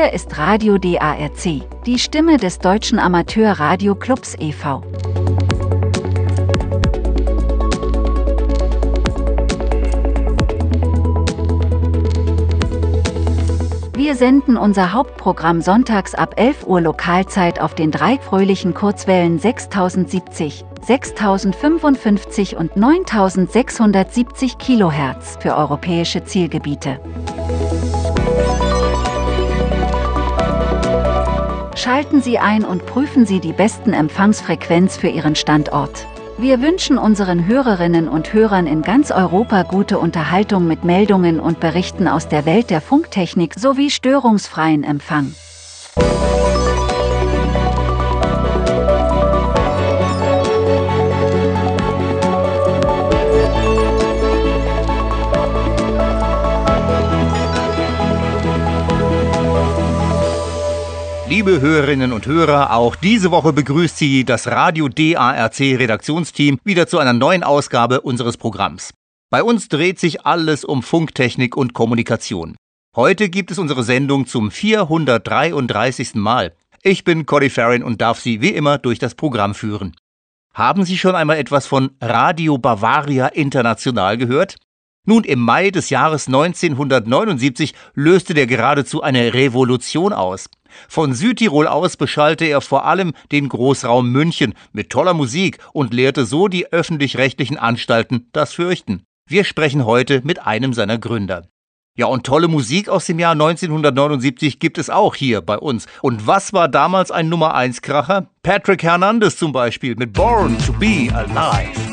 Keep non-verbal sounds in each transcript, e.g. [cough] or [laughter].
Hier ist Radio DARC, die Stimme des Deutschen Amateur-Radio-Clubs e.V. Wir senden unser Hauptprogramm sonntags ab 11 Uhr Lokalzeit auf den drei fröhlichen Kurzwellen 6070, 6055 und 9670 Kilohertz für europäische Zielgebiete. Schalten Sie ein und prüfen Sie die besten Empfangsfrequenz für Ihren Standort. Wir wünschen unseren Hörerinnen und Hörern in ganz Europa gute Unterhaltung mit Meldungen und Berichten aus der Welt der Funktechnik sowie störungsfreien Empfang. Liebe Hörerinnen und Hörer, auch diese Woche begrüßt Sie das Radio DARC Redaktionsteam wieder zu einer neuen Ausgabe unseres Programms. Bei uns dreht sich alles um Funktechnik und Kommunikation. Heute gibt es unsere Sendung zum 433. Mal. Ich bin Cory Farron und darf Sie wie immer durch das Programm führen. Haben Sie schon einmal etwas von Radio Bavaria International gehört? Nun, im Mai des Jahres 1979 löste der geradezu eine Revolution aus. Von Südtirol aus beschallte er vor allem den Großraum München mit toller Musik und lehrte so die öffentlich-rechtlichen Anstalten das Fürchten. Wir sprechen heute mit einem seiner Gründer. Ja, und tolle Musik aus dem Jahr 1979 gibt es auch hier bei uns. Und was war damals ein Nummer 1 Kracher? Patrick Hernandez zum Beispiel mit Born to be Alive.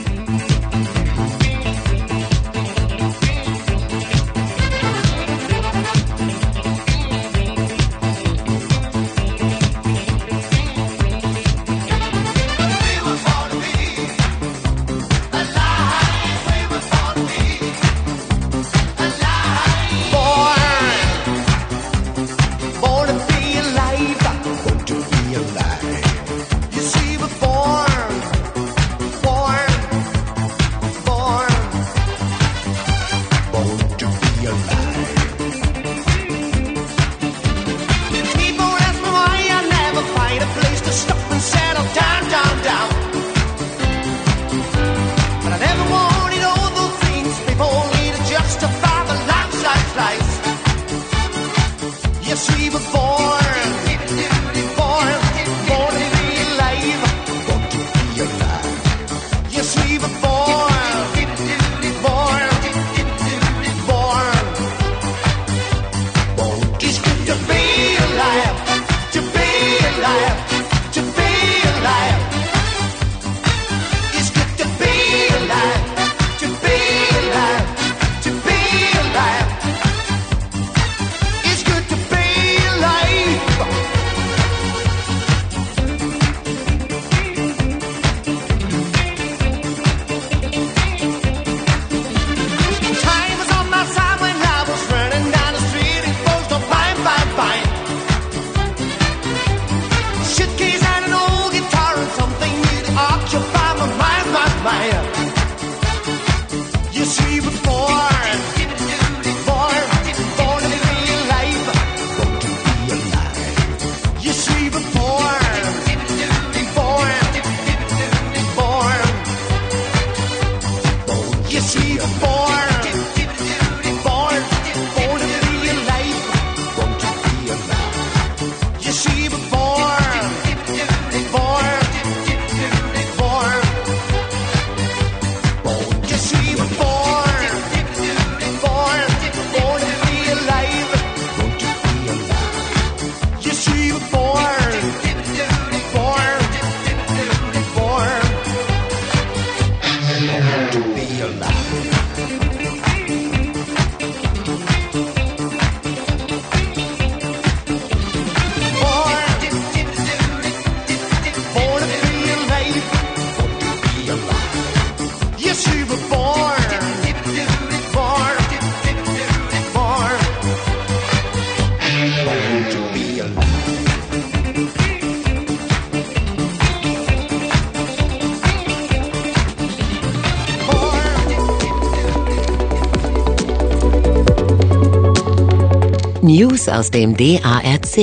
News aus dem DARC.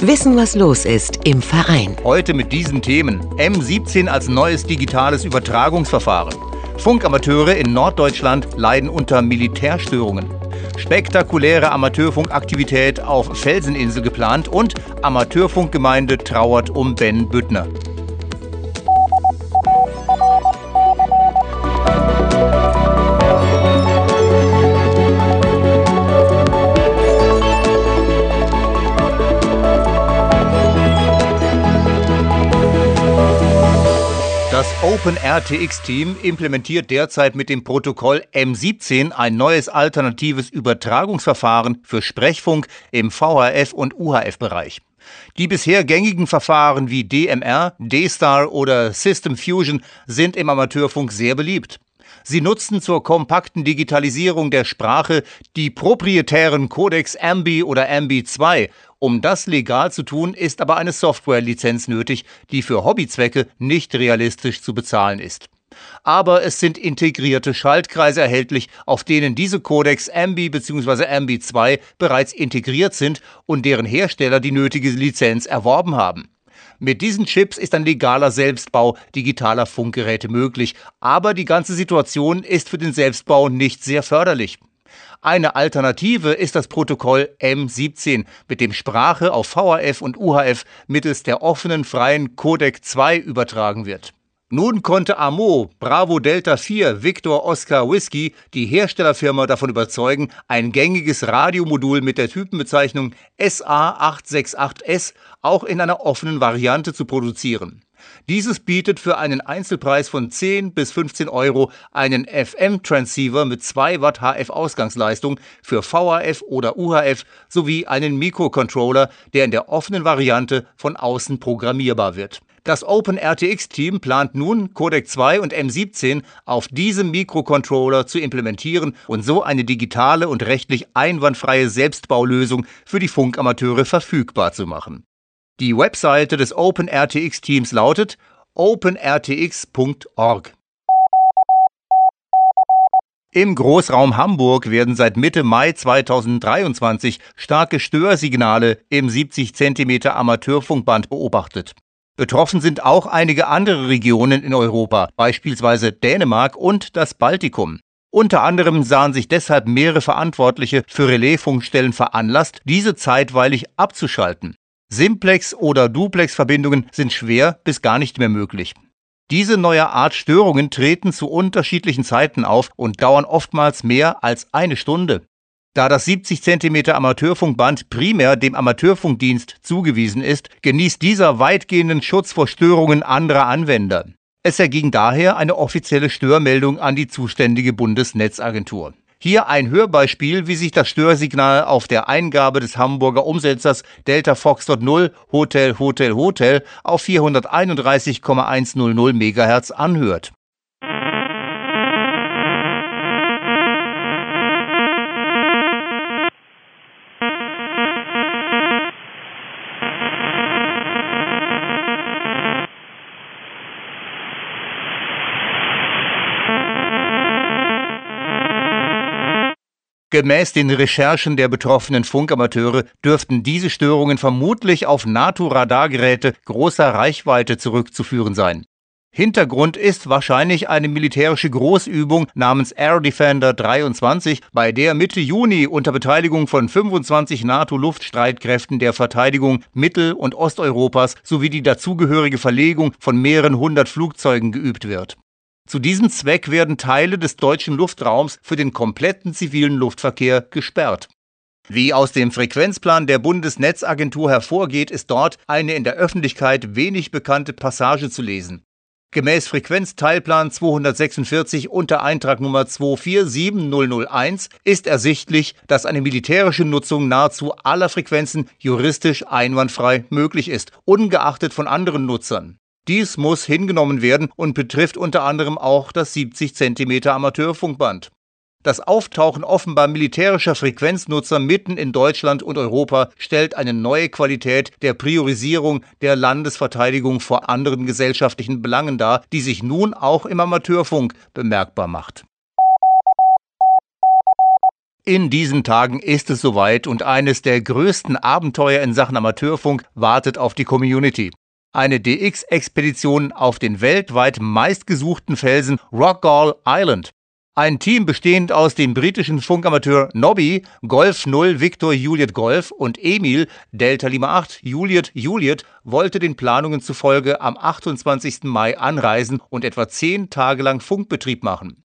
Wissen, was los ist im Verein. Heute mit diesen Themen. M17 als neues digitales Übertragungsverfahren. Funkamateure in Norddeutschland leiden unter Militärstörungen. Spektakuläre Amateurfunkaktivität auf Felseninsel geplant und Amateurfunkgemeinde trauert um Ben Büttner. OpenRTX-Team implementiert derzeit mit dem Protokoll M17 ein neues alternatives Übertragungsverfahren für Sprechfunk im VHF- und UHF-Bereich. Die bisher gängigen Verfahren wie DMR, D-Star oder System Fusion sind im Amateurfunk sehr beliebt. Sie nutzen zur kompakten Digitalisierung der Sprache die proprietären Codecs AMBI oder AMBI 2 um das legal zu tun, ist aber eine Softwarelizenz nötig, die für Hobbyzwecke nicht realistisch zu bezahlen ist. Aber es sind integrierte Schaltkreise erhältlich, auf denen diese Codecs AMBI bzw. AMBI 2 bereits integriert sind und deren Hersteller die nötige Lizenz erworben haben. Mit diesen Chips ist ein legaler Selbstbau digitaler Funkgeräte möglich, aber die ganze Situation ist für den Selbstbau nicht sehr förderlich. Eine Alternative ist das Protokoll M17, mit dem Sprache auf VHF und UHF mittels der offenen freien Codec 2 übertragen wird. Nun konnte AMO Bravo Delta 4 Victor Oscar Whiskey die Herstellerfirma davon überzeugen, ein gängiges Radiomodul mit der Typenbezeichnung SA868S auch in einer offenen Variante zu produzieren. Dieses bietet für einen Einzelpreis von 10 bis 15 Euro einen FM-Transceiver mit 2 Watt HF-Ausgangsleistung für VHF oder UHF sowie einen Mikrocontroller, der in der offenen Variante von außen programmierbar wird. Das OpenRTX-Team plant nun, Codec 2 und M17 auf diesem Mikrocontroller zu implementieren und so eine digitale und rechtlich einwandfreie Selbstbaulösung für die Funkamateure verfügbar zu machen. Die Webseite des OpenRTX-Teams lautet openrtx.org. Im Großraum Hamburg werden seit Mitte Mai 2023 starke Störsignale im 70 cm Amateurfunkband beobachtet. Betroffen sind auch einige andere Regionen in Europa, beispielsweise Dänemark und das Baltikum. Unter anderem sahen sich deshalb mehrere Verantwortliche für Relaisfunkstellen veranlasst, diese zeitweilig abzuschalten. Simplex- oder Duplex-Verbindungen sind schwer bis gar nicht mehr möglich. Diese neue Art Störungen treten zu unterschiedlichen Zeiten auf und dauern oftmals mehr als eine Stunde. Da das 70 cm Amateurfunkband primär dem Amateurfunkdienst zugewiesen ist, genießt dieser weitgehenden Schutz vor Störungen anderer Anwender. Es erging daher eine offizielle Störmeldung an die zuständige Bundesnetzagentur. Hier ein Hörbeispiel, wie sich das Störsignal auf der Eingabe des Hamburger Umsetzers Delta Foxtrot 0 Hotel Hotel Hotel auf 431,100 MHz anhört. Gemäß den Recherchen der betroffenen Funkamateure dürften diese Störungen vermutlich auf NATO-Radargeräte großer Reichweite zurückzuführen sein. Hintergrund ist wahrscheinlich eine militärische Großübung namens Air Defender 23, bei der Mitte Juni unter Beteiligung von 25 NATO-Luftstreitkräften der Verteidigung Mittel- und Osteuropas sowie die dazugehörige Verlegung von mehreren hundert Flugzeugen geübt wird. Zu diesem Zweck werden Teile des deutschen Luftraums für den kompletten zivilen Luftverkehr gesperrt. Wie aus dem Frequenzplan der Bundesnetzagentur hervorgeht, ist dort eine in der Öffentlichkeit wenig bekannte Passage zu lesen. Gemäß Frequenzteilplan 246 unter Eintragnummer 247001 ist ersichtlich, dass eine militärische Nutzung nahezu aller Frequenzen juristisch einwandfrei möglich ist, ungeachtet von anderen Nutzern. Dies muss hingenommen werden und betrifft unter anderem auch das 70 cm Amateurfunkband. Das Auftauchen offenbar militärischer Frequenznutzer mitten in Deutschland und Europa stellt eine neue Qualität der Priorisierung der Landesverteidigung vor anderen gesellschaftlichen Belangen dar, die sich nun auch im Amateurfunk bemerkbar macht In diesen Tagen ist es soweit und eines der größten Abenteuer in Sachen Amateurfunk wartet auf die Community. Eine DX-Expedition auf den weltweit meistgesuchten Felsen Rockall Island. Ein Team bestehend aus dem britischen Funkamateur Nobby, Golf 0 Victor Juliet Golf und Emil Delta Lima 8 Juliet Juliet wollte den Planungen zufolge am 28. Mai anreisen und etwa zehn Tage lang Funkbetrieb machen.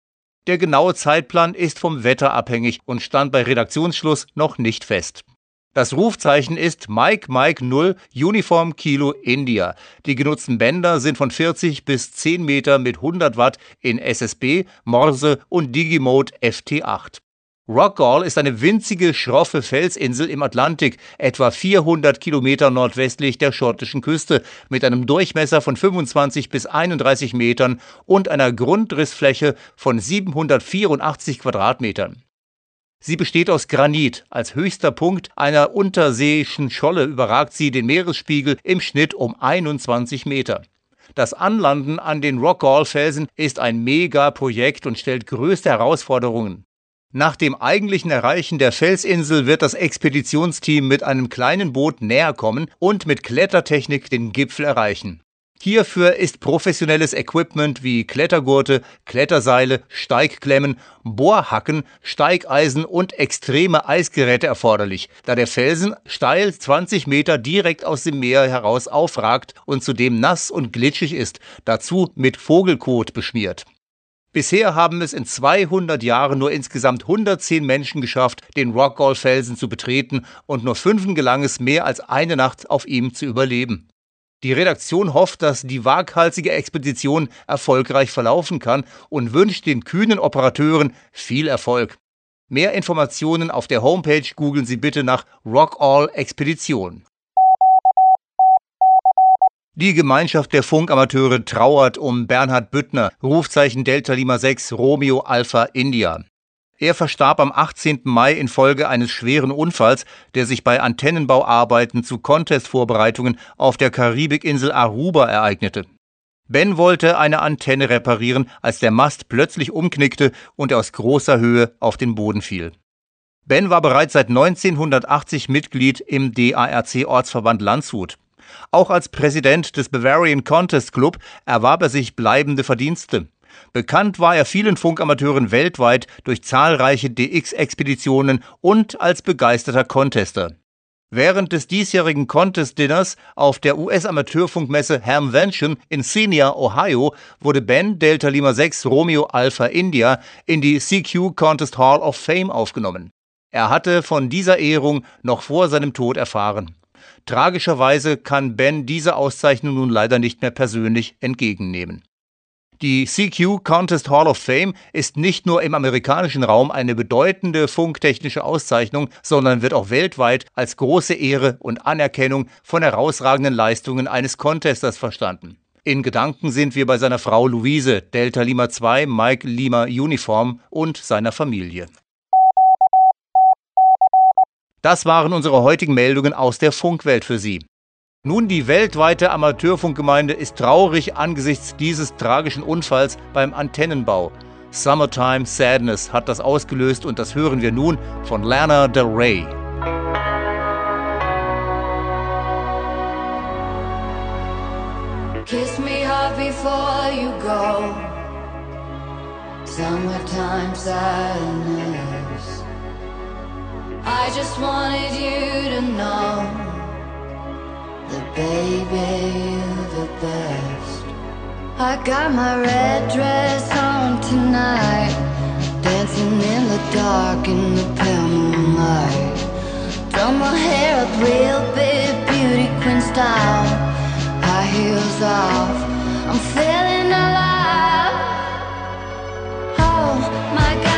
Der genaue Zeitplan ist vom Wetter abhängig und stand bei Redaktionsschluss noch nicht fest. Das Rufzeichen ist Mike Mike 0 Uniform Kilo India. Die genutzten Bänder sind von 40 bis 10 Meter mit 100 Watt in SSB, Morse und Digimode FT8. Rockall ist eine winzige, schroffe Felsinsel im Atlantik, etwa 400 Kilometer nordwestlich der schottischen Küste, mit einem Durchmesser von 25 bis 31 Metern und einer Grundrissfläche von 784 Quadratmetern. Sie besteht aus Granit. Als höchster Punkt einer unterseeischen Scholle überragt sie den Meeresspiegel im Schnitt um 21 Meter. Das Anlanden an den Rockall-Felsen ist ein Megaprojekt und stellt größte Herausforderungen. Nach dem eigentlichen Erreichen der Felsinsel wird das Expeditionsteam mit einem kleinen Boot näher kommen und mit Klettertechnik den Gipfel erreichen. Hierfür ist professionelles Equipment wie Klettergurte, Kletterseile, Steigklemmen, Bohrhacken, Steigeisen und extreme Eisgeräte erforderlich, da der Felsen steil 20 Meter direkt aus dem Meer heraus aufragt und zudem nass und glitschig ist, dazu mit Vogelkot beschmiert. Bisher haben es in 200 Jahren nur insgesamt 110 Menschen geschafft, den Rockall-Felsen zu betreten und nur fünfen gelang es, mehr als eine Nacht auf ihm zu überleben. Die Redaktion hofft, dass die waghalsige Expedition erfolgreich verlaufen kann und wünscht den kühnen Operateuren viel Erfolg. Mehr Informationen auf der Homepage googeln Sie bitte nach Rockall Expedition. Die Gemeinschaft der Funkamateure trauert um Bernhard Büttner, Rufzeichen Delta Lima 6 Romeo Alpha India. Er verstarb am 18. Mai infolge eines schweren Unfalls, der sich bei Antennenbauarbeiten zu Contest-Vorbereitungen auf der Karibikinsel Aruba ereignete. Ben wollte eine Antenne reparieren, als der Mast plötzlich umknickte und aus großer Höhe auf den Boden fiel. Ben war bereits seit 1980 Mitglied im DARC-Ortsverband Landshut. Auch als Präsident des Bavarian Contest Club erwarb er sich bleibende Verdienste. Bekannt war er vielen Funkamateuren weltweit durch zahlreiche DX-Expeditionen und als begeisterter Contester. Während des diesjährigen Contest-Dinners auf der US-Amateurfunkmesse Hamvention in Xenia, Ohio, wurde Ben Delta Lima 6 Romeo Alpha India in die CQ Contest Hall of Fame aufgenommen. Er hatte von dieser Ehrung noch vor seinem Tod erfahren. Tragischerweise kann Ben diese Auszeichnung nun leider nicht mehr persönlich entgegennehmen. Die CQ Contest Hall of Fame ist nicht nur im amerikanischen Raum eine bedeutende funktechnische Auszeichnung, sondern wird auch weltweit als große Ehre und Anerkennung von herausragenden Leistungen eines Contesters verstanden. In Gedanken sind wir bei seiner Frau Luise, Delta Lima 2, Mike Lima Uniform und seiner Familie. Das waren unsere heutigen Meldungen aus der Funkwelt für Sie. Nun, die weltweite Amateurfunkgemeinde ist traurig angesichts dieses tragischen Unfalls beim Antennenbau. Summertime Sadness hat das ausgelöst und das hören wir nun von Lana Del Rey. Kiss me hard before you go. Summertime sadness. I just wanted you to know that baby you're the best. I got my red dress on tonight, dancing in the dark in the pale moonlight. Done my hair up real big, beauty queen style, high heels off. I'm feeling alive. Oh my God.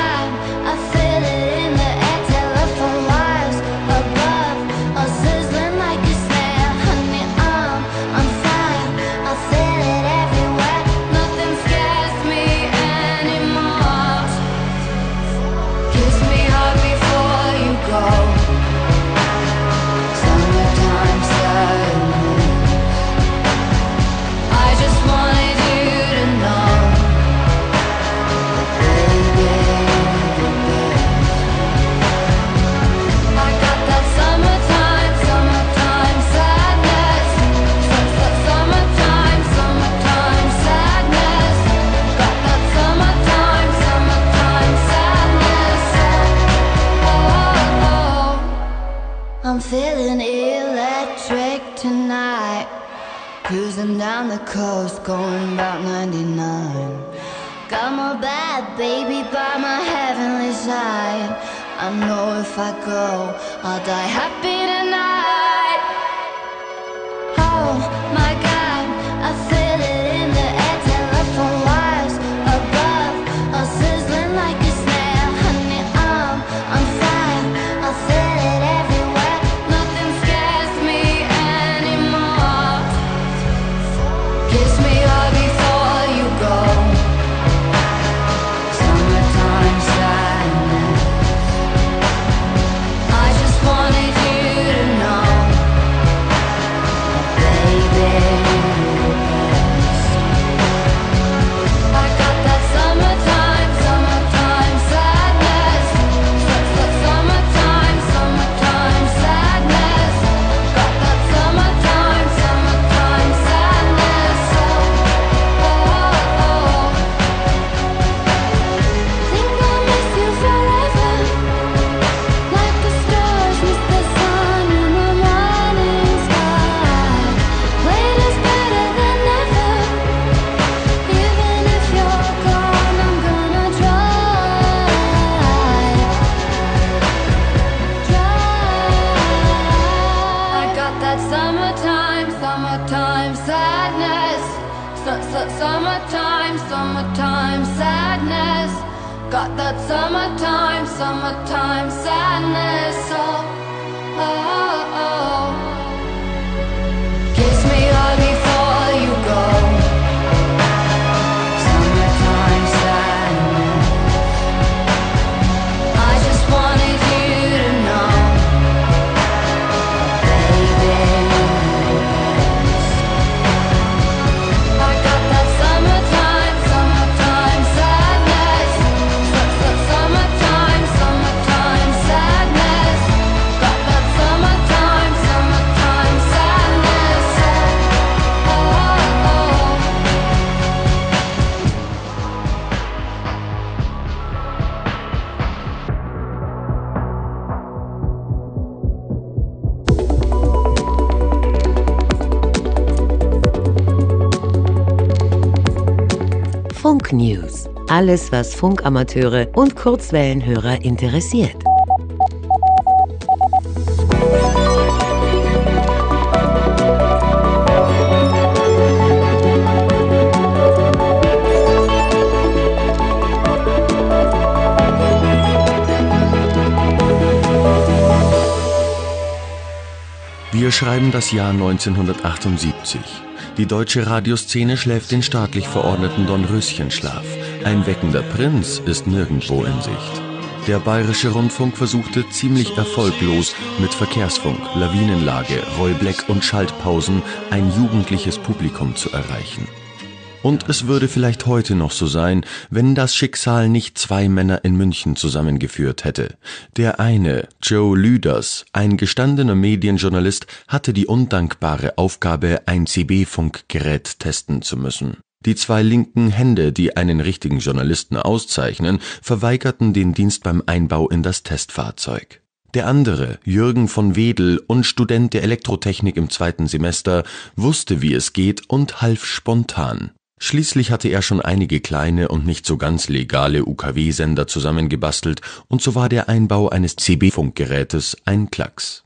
Alles, was Funkamateure und Kurzwellenhörer interessiert. Wir schreiben das Jahr 1978. Die deutsche Radioszene schläft den staatlich verordneten Dornröschenschlaf. Ein weckender Prinz ist nirgendwo in Sicht. Der bayerische Rundfunk versuchte ziemlich erfolglos mit Verkehrsfunk, Lawinenlage, Rollbleck und Schaltpausen ein jugendliches Publikum zu erreichen. Und es würde vielleicht heute noch so sein, wenn das Schicksal nicht zwei Männer in München zusammengeführt hätte. Der eine, Joe Lüders, ein gestandener Medienjournalist, hatte die undankbare Aufgabe, ein CB-Funkgerät testen zu müssen. Die zwei linken Hände, die einen richtigen Journalisten auszeichnen, verweigerten den Dienst beim Einbau in das Testfahrzeug. Der andere, Jürgen von Wedel und Student der Elektrotechnik im zweiten Semester, wusste, wie es geht und half spontan. Schließlich hatte er schon einige kleine und nicht so ganz legale UKW-Sender zusammengebastelt und so war der Einbau eines CB-Funkgerätes ein Klacks.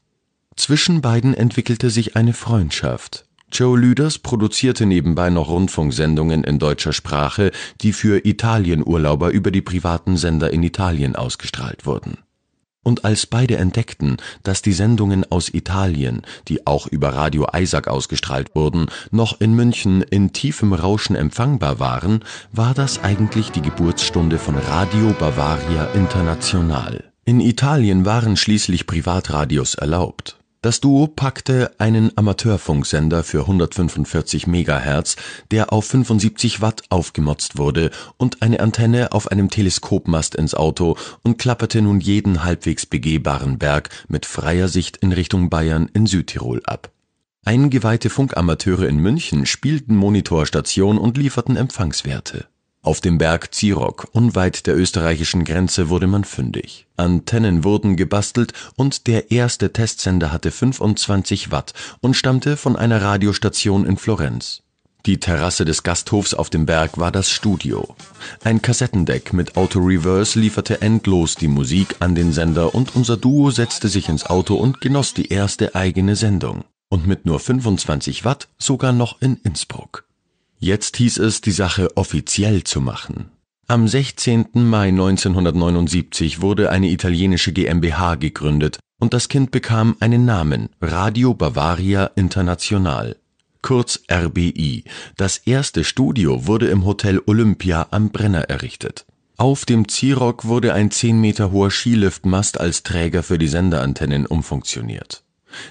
Zwischen beiden entwickelte sich eine Freundschaft. Joe Lüders produzierte nebenbei noch Rundfunksendungen in deutscher Sprache, die für Italienurlauber über die privaten Sender in Italien ausgestrahlt wurden. Und als beide entdeckten, dass die Sendungen aus Italien, die auch über Radio Isaac ausgestrahlt wurden, noch in München in tiefem Rauschen empfangbar waren, war das eigentlich die Geburtsstunde von Radio Bavaria International. In Italien waren schließlich Privatradios erlaubt. Das Duo packte einen Amateurfunksender für 145 Megahertz, der auf 75 Watt aufgemotzt wurde, und eine Antenne auf einem Teleskopmast ins Auto und klapperte nun jeden halbwegs begehbaren Berg mit freier Sicht in Richtung Bayern in Südtirol ab. Eingeweihte Funkamateure in München spielten Monitorstation und lieferten Empfangswerte. Auf dem Berg Zierok, unweit der österreichischen Grenze, wurde man fündig. Antennen wurden gebastelt und der erste Testsender hatte 25 Watt und stammte von einer Radiostation in Florenz. Die Terrasse des Gasthofs auf dem Berg war das Studio. Ein Kassettendeck mit Auto-Reverse lieferte endlos die Musik an den Sender und unser Duo setzte sich ins Auto und genoss die erste eigene Sendung. Und mit nur 25 Watt sogar noch in Innsbruck. Jetzt hieß es, die Sache offiziell zu machen. Am 16. Mai 1979 wurde eine italienische GmbH gegründet und das Kind bekam einen Namen Radio Bavaria International, kurz RBI. Das erste Studio wurde im Hotel Olympia am Brenner errichtet. Auf dem Zirock wurde ein 10 Meter hoher Skiliftmast als Träger für die Senderantennen umfunktioniert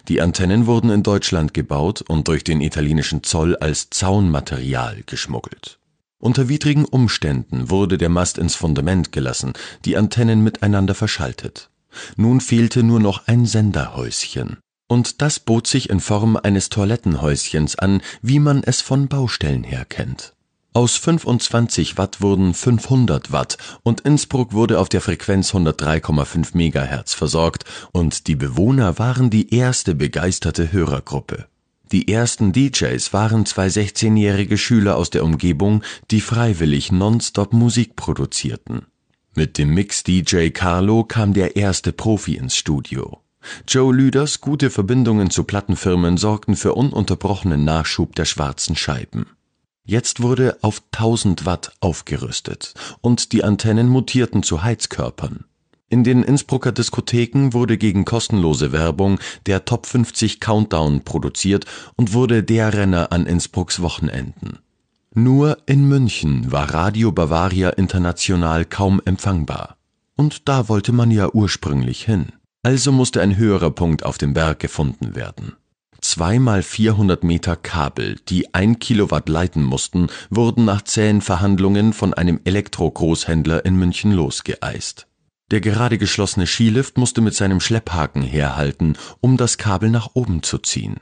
die Antennen wurden in Deutschland gebaut und durch den italienischen Zoll als Zaunmaterial geschmuggelt. Unter widrigen Umständen wurde der Mast ins Fundament gelassen, die Antennen miteinander verschaltet. Nun fehlte nur noch ein Senderhäuschen. Und das bot sich in Form eines Toilettenhäuschens an, wie man es von Baustellen her kennt aus 25 Watt wurden 500 Watt und Innsbruck wurde auf der Frequenz 103,5 Megahertz versorgt und die Bewohner waren die erste begeisterte Hörergruppe. Die ersten DJs waren zwei 16-jährige Schüler aus der Umgebung, die freiwillig nonstop Musik produzierten. Mit dem Mix-DJ Carlo kam der erste Profi ins Studio. Joe Lüders gute Verbindungen zu Plattenfirmen sorgten für ununterbrochenen Nachschub der schwarzen Scheiben Jetzt wurde auf 1000 Watt aufgerüstet und die Antennen mutierten zu Heizkörpern. In den Innsbrucker Diskotheken wurde gegen kostenlose Werbung der Top 50 Countdown produziert und wurde der Renner an Innsbrucks Wochenenden. Nur in München war Radio Bavaria International kaum empfangbar. Und da wollte man ja ursprünglich hin. Also musste ein höherer Punkt auf dem Berg gefunden werden Zweimal 400 Meter Kabel, die ein Kilowatt leiten mussten, wurden nach zähen Verhandlungen von einem Elektro-Großhändler in München losgeeist. Der gerade geschlossene Skilift musste mit seinem Schlepphaken herhalten, um das Kabel nach oben zu ziehen.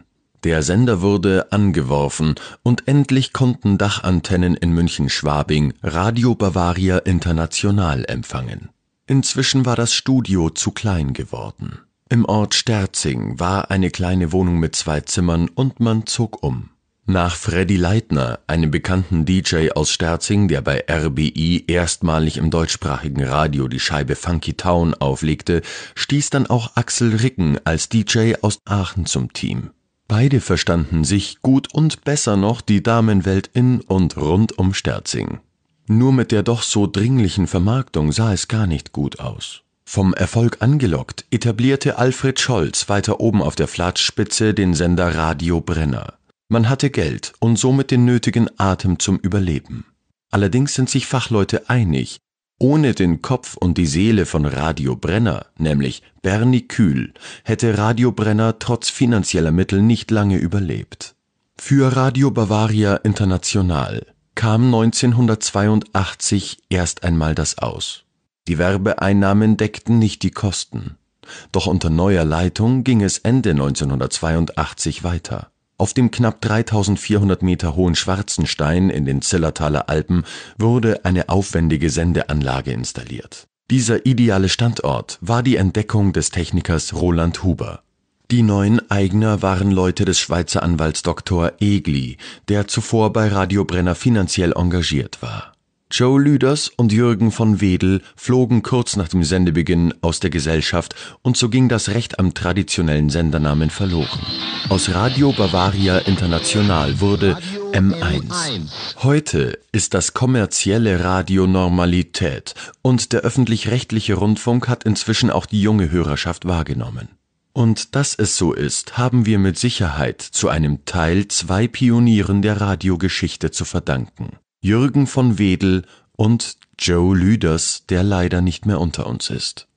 Der Sender wurde angeworfen und endlich konnten Dachantennen in München-Schwabing Radio Bavaria International empfangen. Inzwischen war das Studio zu klein geworden. Im Ort Sterzing war eine kleine Wohnung mit zwei Zimmern und man zog um. Nach Freddy Leitner, einem bekannten DJ aus Sterzing, der bei RBI erstmalig im deutschsprachigen Radio die Scheibe Funky Town auflegte, stieß dann auch Axel Ricken als DJ aus Aachen zum Team. Beide verstanden sich gut und besser noch die Damenwelt in und rund um Sterzing. Nur mit der doch so dringlichen Vermarktung sah es gar nicht gut aus. Vom Erfolg angelockt etablierte Alfred Scholz weiter oben auf der Flatspitze den Sender Radio Brenner. Man hatte Geld und somit den nötigen Atem zum Überleben. Allerdings sind sich Fachleute einig, ohne den Kopf und die Seele von Radio Brenner, nämlich Bernie Kühl, hätte Radio Brenner trotz finanzieller Mittel nicht lange überlebt. Für Radio Bavaria International kam 1982 erst einmal das Aus. Die Werbeeinnahmen deckten nicht die Kosten. Doch unter neuer Leitung ging es Ende 1982 weiter. Auf dem knapp 3400 Meter hohen Schwarzenstein in den Zillertaler Alpen wurde eine aufwendige Sendeanlage installiert. Dieser ideale Standort war die Entdeckung des Technikers Roland Huber. Die neuen Eigner waren Leute des Schweizer Anwalts Dr. Egli, der zuvor bei Radio Brenner finanziell engagiert war Joe Lüders und Jürgen von Wedel flogen kurz nach dem Sendebeginn aus der Gesellschaft und so ging das Recht am traditionellen Sendernamen verloren. Aus Radio Bavaria International wurde M1. Heute ist das kommerzielle Radio Normalität und der öffentlich-rechtliche Rundfunk hat inzwischen auch die junge Hörerschaft wahrgenommen. Und dass es so ist, haben wir mit Sicherheit zu einem Teil zwei Pionieren der Radiogeschichte zu verdanken. Jürgen von Wedel und Joe Lüders, der leider nicht mehr unter uns ist.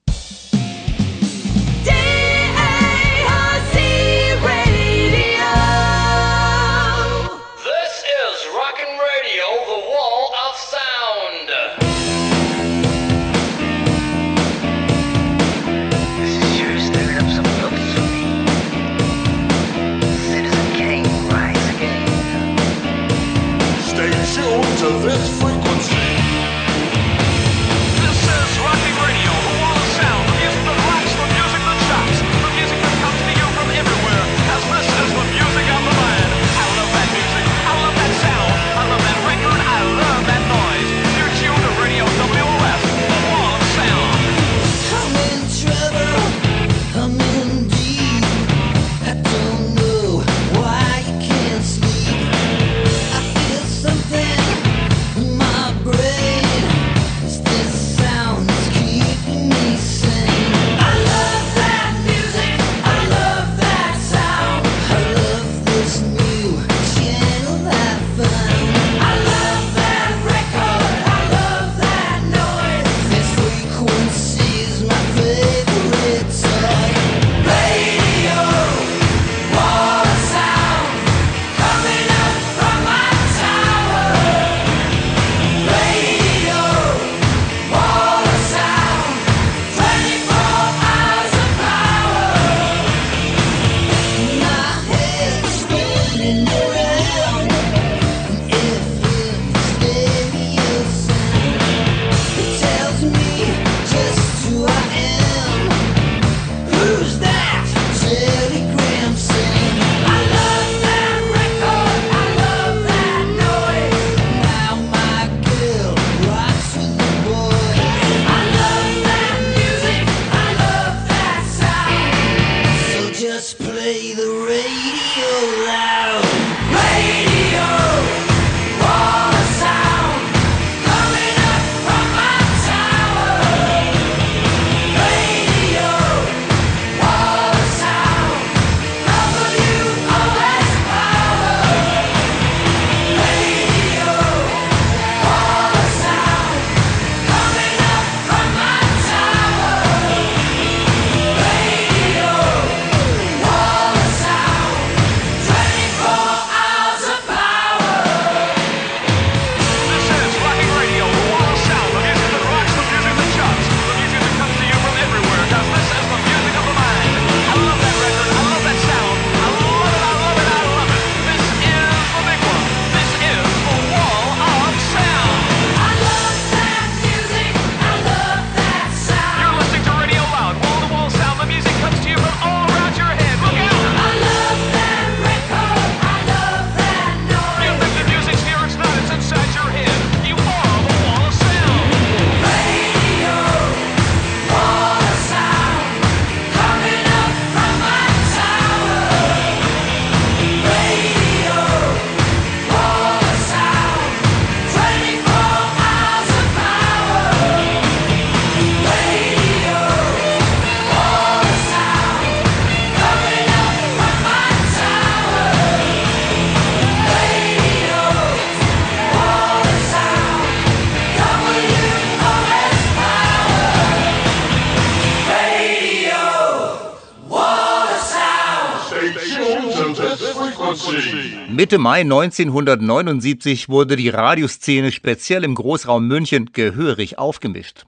Mitte Mai 1979 wurde die Radioszene speziell im Großraum München gehörig aufgemischt.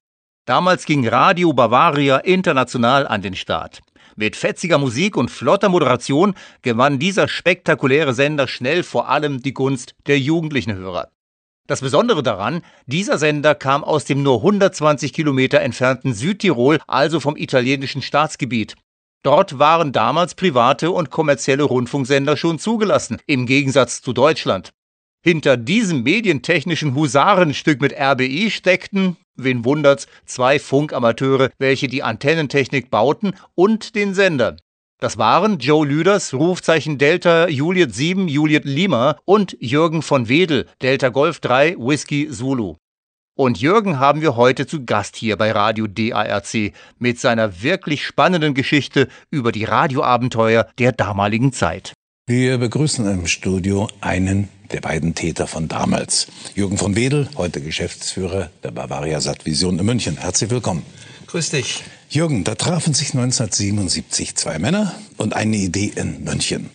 Damals ging Radio Bavaria international an den Start. Mit fetziger Musik und flotter Moderation gewann dieser spektakuläre Sender schnell vor allem die Gunst der jugendlichen Hörer. Das Besondere daran, dieser Sender kam aus dem nur 120 Kilometer entfernten Südtirol, also vom italienischen Staatsgebiet. Dort waren damals private und kommerzielle Rundfunksender schon zugelassen, im Gegensatz zu Deutschland. Hinter diesem medientechnischen Husarenstück mit RBI steckten, wen wundert's, zwei Funkamateure, welche die Antennentechnik bauten und den Sender. Das waren Joe Lüders, Rufzeichen Delta Juliet 7 Juliet Lima und Jürgen von Wedel, Delta Golf 3 Whisky Zulu. Und Jürgen haben wir heute zu Gast hier bei Radio DARC mit seiner wirklich spannenden Geschichte über die Radioabenteuer der damaligen Zeit. Wir begrüßen im Studio einen der beiden Täter von damals. Jürgen von Wedel, heute Geschäftsführer der Bavaria Sattvision in München. Herzlich willkommen. Grüß dich. Jürgen, da trafen sich 1977 zwei Männer und eine Idee in München.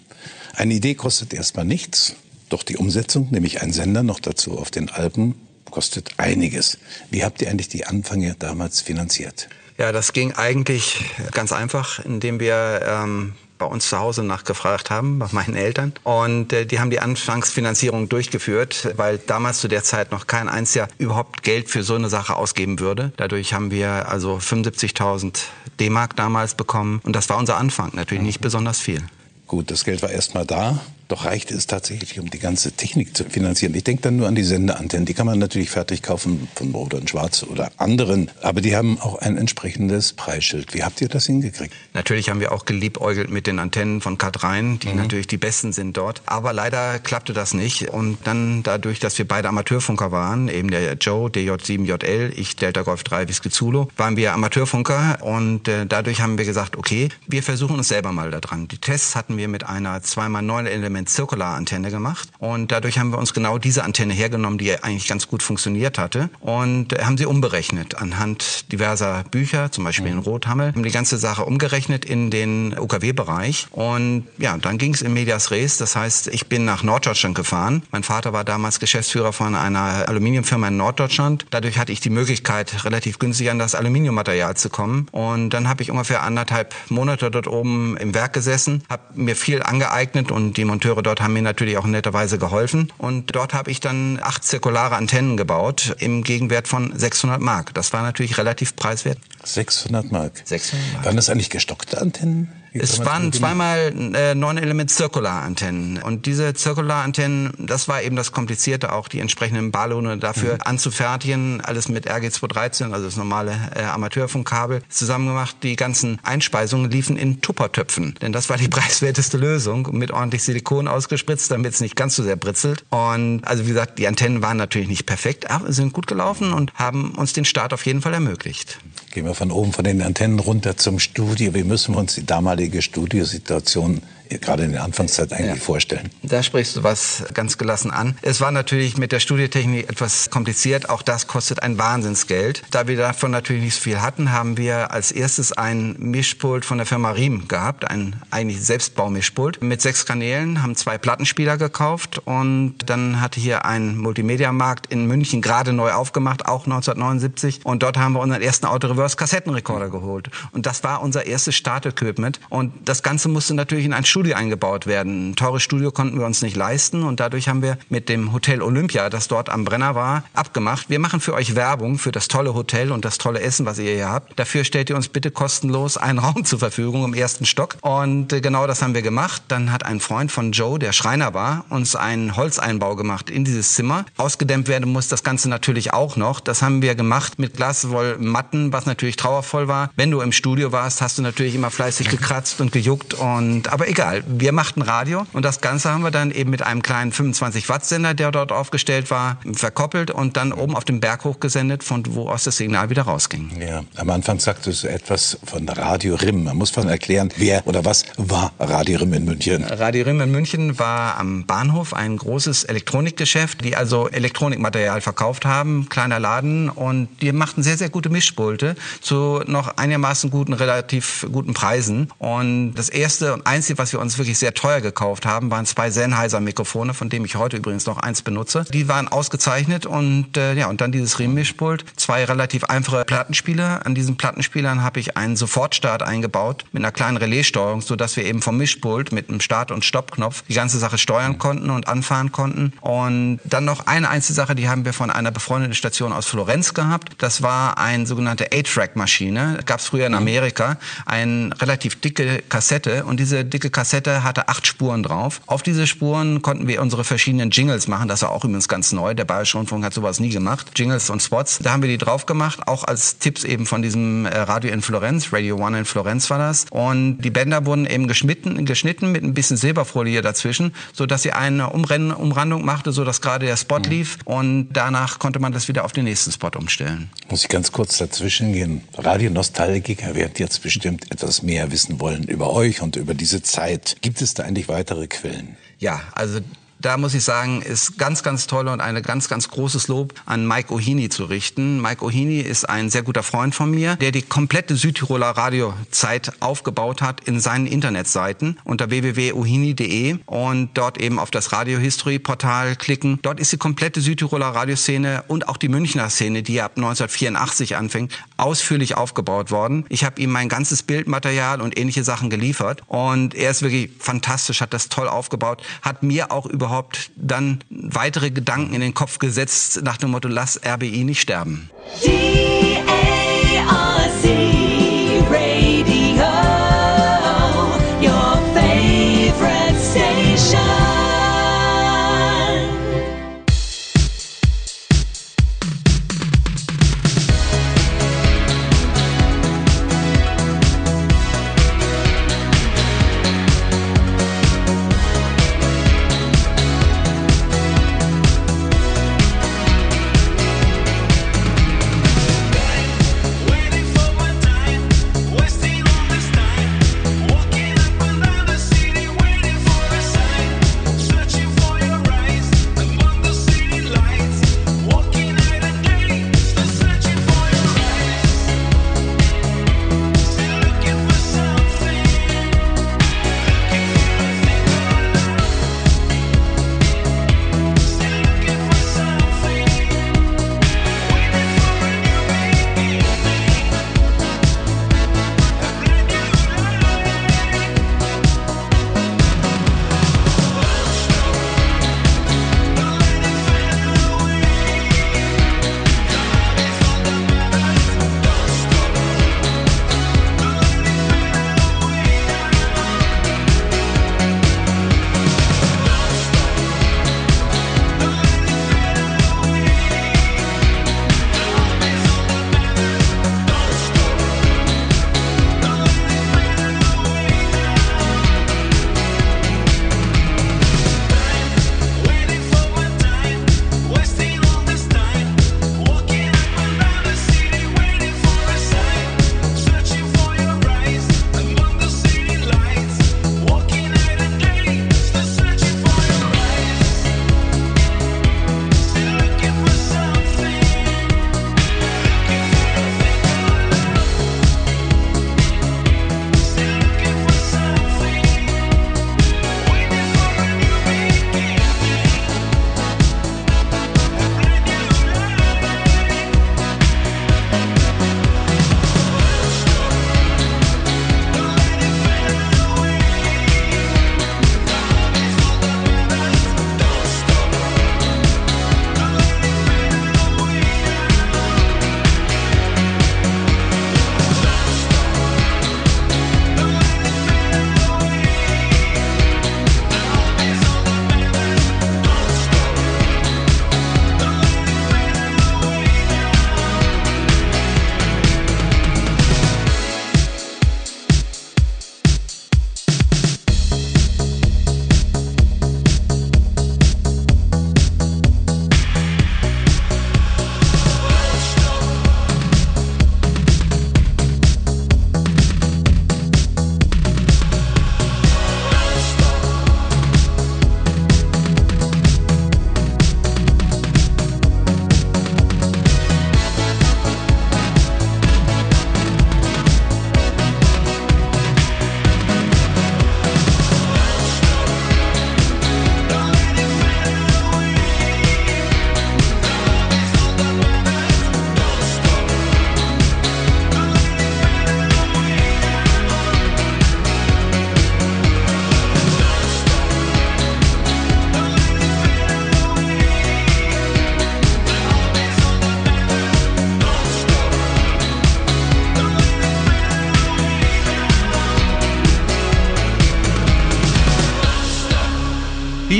Eine Idee kostet erstmal nichts, doch die Umsetzung, nämlich ein Sender noch dazu auf den Alpen, kostet einiges. Wie habt ihr eigentlich die Anfänge damals finanziert? Ja, das ging eigentlich ganz einfach, indem wir ähm, bei uns zu Hause nachgefragt haben, bei meinen Eltern. Und äh, die haben die Anfangsfinanzierung durchgeführt, weil damals zu der Zeit noch kein einziger überhaupt Geld für so eine Sache ausgeben würde. Dadurch haben wir also 75.000 D-Mark damals bekommen. Und das war unser Anfang. Natürlich nicht besonders viel. Gut, das Geld war erstmal da. Doch reichte es tatsächlich, um die ganze Technik zu finanzieren. Ich denke dann nur an die Sendeantennen. Die kann man natürlich fertig kaufen von und Schwarz oder anderen. Aber die haben auch ein entsprechendes Preisschild. Wie habt ihr das hingekriegt? Natürlich haben wir auch geliebäugelt mit den Antennen von Kat Rhein, die mhm. natürlich die besten sind dort. Aber leider klappte das nicht. Und dann dadurch, dass wir beide Amateurfunker waren, eben der Joe, DJ7JL, ich Delta Golf 3 Whisky Zulu, waren wir Amateurfunker. Und äh, dadurch haben wir gesagt, okay, wir versuchen uns selber mal da dran. Die Tests hatten wir mit einer 2x9 Element Element Zirkularantenne gemacht. Und dadurch haben wir uns genau diese Antenne hergenommen, die eigentlich ganz gut funktioniert hatte. Und haben sie umberechnet anhand diverser Bücher, zum Beispiel in mhm. Rothammel, haben die ganze Sache umgerechnet in den UKW-Bereich. Und ja, dann ging es in Medias Res. Das heißt, ich bin nach Norddeutschland gefahren. Mein Vater war damals Geschäftsführer von einer Aluminiumfirma in Norddeutschland. Dadurch hatte ich die Möglichkeit, relativ günstig an das Aluminiummaterial zu kommen. Und dann habe ich ungefähr anderthalb Monate dort oben im Werk gesessen, habe mir viel angeeignet und die Monteure Monteure dort haben mir natürlich auch netterweise geholfen. Und dort habe ich dann acht zirkulare Antennen gebaut im Gegenwert von 600 Mark. Das war natürlich relativ preiswert. 600 Mark. 600 Mark. Waren das eigentlich gestockte Antennen? Es waren zweimal äh, 9-Element-Zirkularantennen. Und diese Zirkularantennen, das war eben das Komplizierte, auch die entsprechenden Ballone dafür mhm. anzufertigen. Alles mit RG213, also das normale äh, Amateurfunkkabel, zusammengemacht. Die ganzen Einspeisungen liefen in Tuppertöpfen. Denn das war die [laughs] preiswerteste Lösung. Mit ordentlich Silikon ausgespritzt, damit es nicht ganz so sehr britzelt. Und also wie gesagt, die Antennen waren natürlich nicht perfekt, aber sind gut gelaufen und haben uns den Start auf jeden Fall ermöglicht. Gehen wir von oben von den Antennen runter zum Studio. Wie müssen wir uns die damalige Studiosituation gerade in der Anfangszeit eigentlich ja. vorstellen? Da sprichst du was ganz gelassen an. Es war natürlich mit der Studiotechnik etwas kompliziert. Auch das kostet ein Wahnsinnsgeld. Da wir davon natürlich nicht so viel hatten, haben wir als erstes ein Mischpult von der Firma Riem gehabt, ein eigentlich Selbstbaumischpult mit sechs Kanälen, haben zwei Plattenspieler gekauft und dann hatte hier ein Multimedia-Markt in München gerade neu aufgemacht, auch 1979 und dort haben wir unseren ersten Auto-Reverse-Kassettenrekorder geholt und das war unser erstes Start-Equipment und das Ganze musste natürlich in ein Studio eingebaut werden. Ein teures Studio konnten wir uns nicht leisten und dadurch haben wir mit dem Hotel Olympia, das dort am Brenner war, abgemacht. Wir machen für euch Werbung für das tolle Hotel und das tolle Essen, was ihr hier habt. Dafür stellt ihr uns bitte kostenlos einen [laughs] Raum zur Verfügung im ersten Stock. Und äh, genau das haben wir gemacht. Dann hat ein Freund von Joe, der Schreiner war, uns einen Holzeinbau gemacht in dieses Zimmer. Ausgedämmt werden muss das Ganze natürlich auch noch. Das haben wir gemacht mit Glaswollmatten, was natürlich trauervoll war. Wenn du im Studio warst, hast du natürlich immer fleißig gekratzt und gejuckt und aber egal egal. Wir machten Radio und das Ganze haben wir dann eben mit einem kleinen 25 Watt Sender, der dort aufgestellt war, verkoppelt und dann oben auf den Berg hochgesendet, von wo aus das Signal wieder rausging. Ja, am Anfang sagtest du etwas von Radio Rim. Man muss mal erklären, wer oder was war Radio Rim in München? Radio Rim in München war am Bahnhof ein großes Elektronikgeschäft, die also Elektronikmaterial verkauft haben, kleiner Laden und die machten sehr, sehr gute Mischpulte zu noch einigermaßen guten, relativ guten Preisen. Und das erste und einzige, was wir wir uns wirklich sehr teuer gekauft haben, waren zwei Sennheiser Mikrofone, von dem ich heute übrigens noch eins benutze. Die waren ausgezeichnet und äh, ja, und dann dieses Rimmischpult, zwei relativ einfache Plattenspieler. An diesen Plattenspielern habe ich einen Sofortstart eingebaut mit einer kleinen Relaissteuerung, so dass wir eben vom Mischpult mit einem Start- und Stoppknopf die ganze Sache steuern konnten und anfahren konnten. Und dann noch eine einzige Sache, die haben wir von einer befreundeten Station aus Florenz gehabt. Das war eine sogenannte A-Track-Maschine. Gab es früher in Amerika. Eine relativ dicke Kassette und diese dicke Kassette hatte acht Spuren drauf. Auf diese Spuren konnten wir unsere verschiedenen Jingles machen. Das war auch übrigens ganz neu. Der Bayerische Rundfunk hat sowas nie gemacht. Jingles und Spots. Da haben wir die drauf gemacht, auch als Tipps eben von diesem äh, Radio in Florenz. Radio One in Florenz war das. Und die Bänder wurden eben geschnitten, geschnitten mit ein bisschen Silberfolie dazwischen, so dass sie eine Umrenn Umrandung machte, so dass gerade der Spot mhm. lief. Und danach konnte man das wieder auf den nächsten Spot umstellen. Muss ich ganz kurz dazwischen gehen. Radio Nostalgiker werden jetzt bestimmt etwas mehr wissen wollen über euch und über diese Zeit. Gibt es da eigentlich weitere Quellen? Ja, also da muss ich sagen, ist ganz, ganz toll und ein ganz, ganz großes Lob an Mike Ohini zu richten. Mike Ohini ist ein sehr guter Freund von mir, der die komplette Südtiroler Radiozeit aufgebaut hat in seinen Internetseiten unter www.ohini.de und dort eben auf das Radio History Portal klicken. Dort ist die komplette Südtiroler Radioszene und auch die Münchner Szene, die ab 1984 anfängt, ausführlich aufgebaut worden. Ich habe ihm mein ganzes Bildmaterial und ähnliche Sachen geliefert und er ist wirklich fantastisch, hat das toll aufgebaut, hat mir auch über überhaupt dann weitere Gedanken in den Kopf gesetzt nach dem Motto, lass RBI nicht sterben.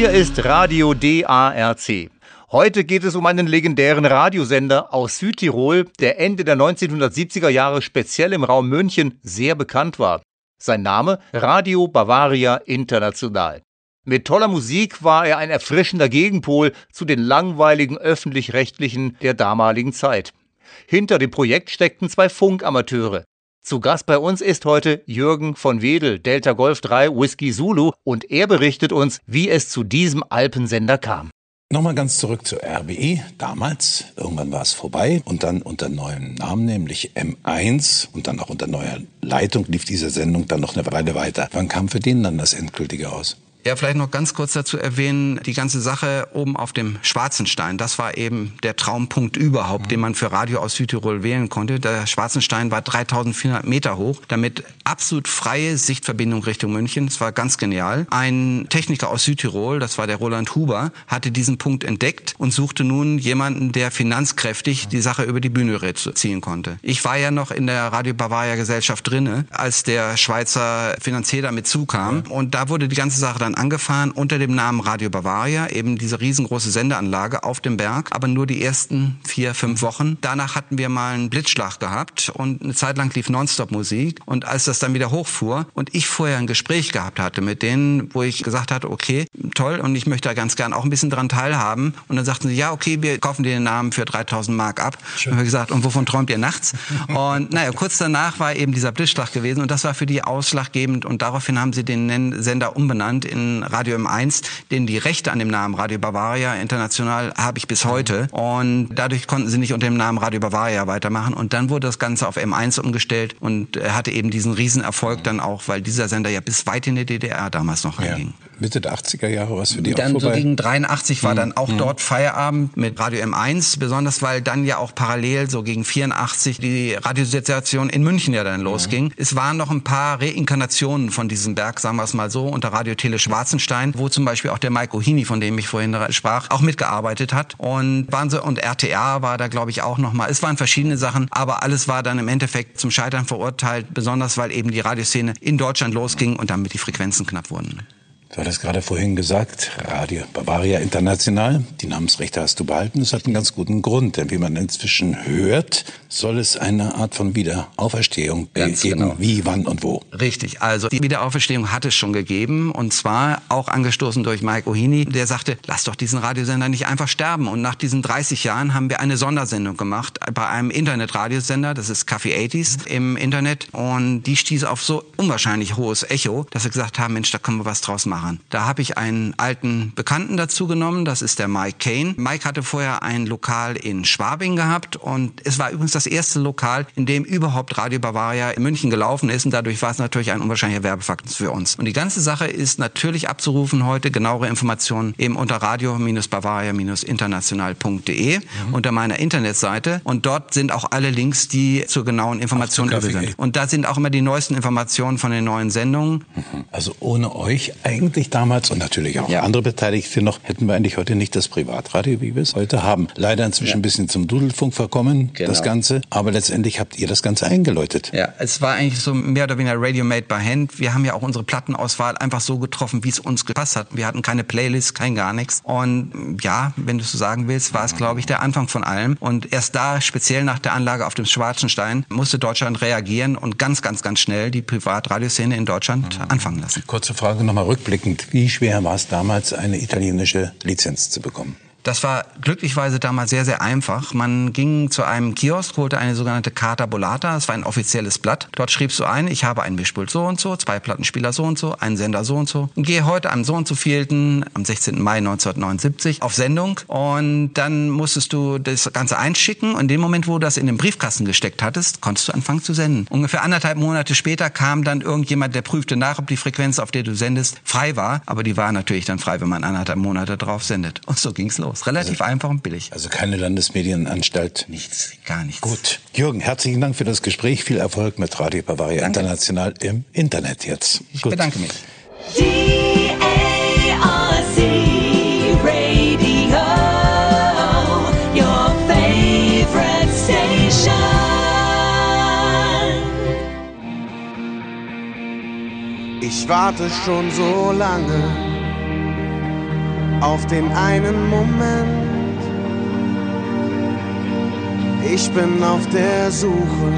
Hier ist Radio DARC. Heute geht es um einen legendären Radiosender aus Südtirol, der Ende der 1970er Jahre speziell im Raum München sehr bekannt war. Sein Name Radio Bavaria International. Mit toller Musik war er ein erfrischender Gegenpol zu den langweiligen öffentlich-rechtlichen der damaligen Zeit. Hinter dem Projekt steckten zwei Funkamateure. Zu Gast bei uns ist heute Jürgen von Wedel, Delta Golf 3 Whisky Zulu, und er berichtet uns, wie es zu diesem Alpensender kam. Nochmal ganz zurück zur RBI. Damals, irgendwann war es vorbei und dann unter neuem Namen, nämlich M1 und dann auch unter neuer Leitung lief diese Sendung dann noch eine Weile weiter. Wann kam für den dann das endgültige aus? Ja, vielleicht noch ganz kurz dazu erwähnen, die ganze Sache oben auf dem Schwarzenstein, das war eben der Traumpunkt überhaupt, mhm. den man für Radio aus Südtirol wählen konnte. Der Schwarzenstein war 3400 Meter hoch, damit absolut freie Sichtverbindung Richtung München. Das war ganz genial. Ein Techniker aus Südtirol, das war der Roland Huber, hatte diesen Punkt entdeckt und suchte nun jemanden, der finanzkräftig die Sache über die Bühne ziehen konnte. Ich war ja noch in der Radio Bavaria Gesellschaft drinne, als der Schweizer Finanzier damit zukam. Und da wurde die ganze Sache dann angefahren unter dem Namen Radio Bavaria, eben diese riesengroße Sendeanlage auf dem Berg, aber nur die ersten vier, fünf Wochen. Danach hatten wir mal einen Blitzschlag gehabt und eine Zeit lang lief Nonstop-Musik und als das dann wieder hochfuhr und ich vorher ein Gespräch gehabt hatte mit denen, wo ich gesagt hatte, okay, toll und ich möchte da ganz gern auch ein bisschen dran teilhaben und dann sagten sie, ja, okay, wir kaufen dir den Namen für 3000 Mark ab. Schön. Und wir gesagt, und wovon träumt ihr nachts? [laughs] und naja, kurz danach war eben dieser Blitzschlag gewesen und das war für die ausschlaggebend und daraufhin haben sie den Sender umbenannt in Radio M1, denn die Rechte an dem Namen Radio Bavaria international habe ich bis heute. Und dadurch konnten sie nicht unter dem Namen Radio Bavaria weitermachen. Und dann wurde das Ganze auf M1 umgestellt und hatte eben diesen Riesenerfolg dann auch, weil dieser Sender ja bis weit in die DDR damals noch reinging. Ja. Mitte der 80er Jahre was für die dann auch vorbei? so gegen 83 war mhm. dann auch mhm. dort Feierabend mit Radio M1, besonders weil dann ja auch parallel so gegen 84 die Radiosituation in München ja dann losging. Mhm. Es waren noch ein paar Reinkarnationen von diesem Berg, sagen wir es mal so, unter Radio Tele Schwarzenstein, wo zum Beispiel auch der Mike Ohini, von dem ich vorhin sprach, auch mitgearbeitet hat. Und waren sie, und RTA war da, glaube ich, auch nochmal. Es waren verschiedene Sachen, aber alles war dann im Endeffekt zum Scheitern verurteilt, besonders weil eben die Radioszene in Deutschland losging und damit die Frequenzen knapp wurden. Du hattest gerade vorhin gesagt, Radio Bavaria International, die Namensrechte hast du behalten. Das hat einen ganz guten Grund, denn wie man inzwischen hört, soll es eine Art von Wiederauferstehung ganz geben. Genau. Wie, wann und wo? Richtig, also die Wiederauferstehung hat es schon gegeben und zwar auch angestoßen durch Mike Ohini, der sagte, lass doch diesen Radiosender nicht einfach sterben. Und nach diesen 30 Jahren haben wir eine Sondersendung gemacht bei einem Internetradiosender, das ist Coffee 80s im Internet und die stieß auf so unwahrscheinlich hohes Echo, dass wir gesagt haben, Mensch, da können wir was draus machen machen. Da habe ich einen alten Bekannten dazu genommen, das ist der Mike Kane. Mike hatte vorher ein Lokal in Schwabing gehabt und es war übrigens das erste Lokal, in dem überhaupt Radio Bavaria in München gelaufen ist und dadurch war es natürlich ein unwahrscheinlicher Werbefakt für uns. Und die ganze Sache ist natürlich abzurufen heute, genauere Informationen eben unter radio-bavaria-international.de mhm. unter meiner Internetseite und dort sind auch alle Links, die zur genauen Information über sind. Und da sind auch immer die neuesten Informationen von den neuen Sendungen. Mhm. Also ohne euch eigentlich eigentlich damals und natürlich auch ja. andere Beteiligte noch, hätten wir eigentlich heute nicht das Privatradio, wie wir es heute haben. Leider inzwischen ja. ein bisschen zum Dudelfunk verkommen, genau. das Ganze. Aber letztendlich habt ihr das Ganze eingeläutet. Ja, es war eigentlich so mehr oder weniger Radio Made by Hand. Wir haben ja auch unsere Plattenauswahl einfach so getroffen, wie es uns gepasst hat. Wir hatten keine Playlist, kein gar nichts. Und ja, wenn du es so sagen willst, war es, glaube ich, der Anfang von allem. Und erst da, speziell nach der Anlage auf dem Schwarzenstein, musste Deutschland reagieren und ganz, ganz, ganz schnell die Privatradioszene in Deutschland mhm. anfangen lassen. Kurze Frage nochmal rückblickend rückblickend, wie schwer war es damals, eine italienische Lizenz zu bekommen? Das war glücklicherweise damals sehr, sehr einfach. Man ging zu einem Kiosk, holte eine sogenannte Carta Bolata. Das war ein offizielles Blatt. Dort schriebst du ein, ich habe ein Mischpult so und so, zwei Plattenspieler so und so, einen Sender so und so. Und gehe heute am so und so vielten, am 16. Mai 1979, auf Sendung. Und dann musstest du das Ganze einschicken. Und in dem Moment, wo du das in den Briefkasten gesteckt hattest, konntest du anfangen zu senden. Ungefähr anderthalb Monate später kam dann irgendjemand, der prüfte nach, ob die Frequenz, auf der du sendest, frei war. Aber die war natürlich dann frei, wenn man anderthalb Monate drauf sendet. Und so ging's los aus. Relativ also, einfach und billig. Also keine Landesmedienanstalt? Nichts, gar nichts. Gut. Jürgen, herzlichen Dank für das Gespräch. Viel Erfolg mit Radio Bavaria Danke. International im Internet jetzt. Ich Gut. bedanke mich. Ich warte schon so lange auf den einen Moment. Ich bin auf der Suche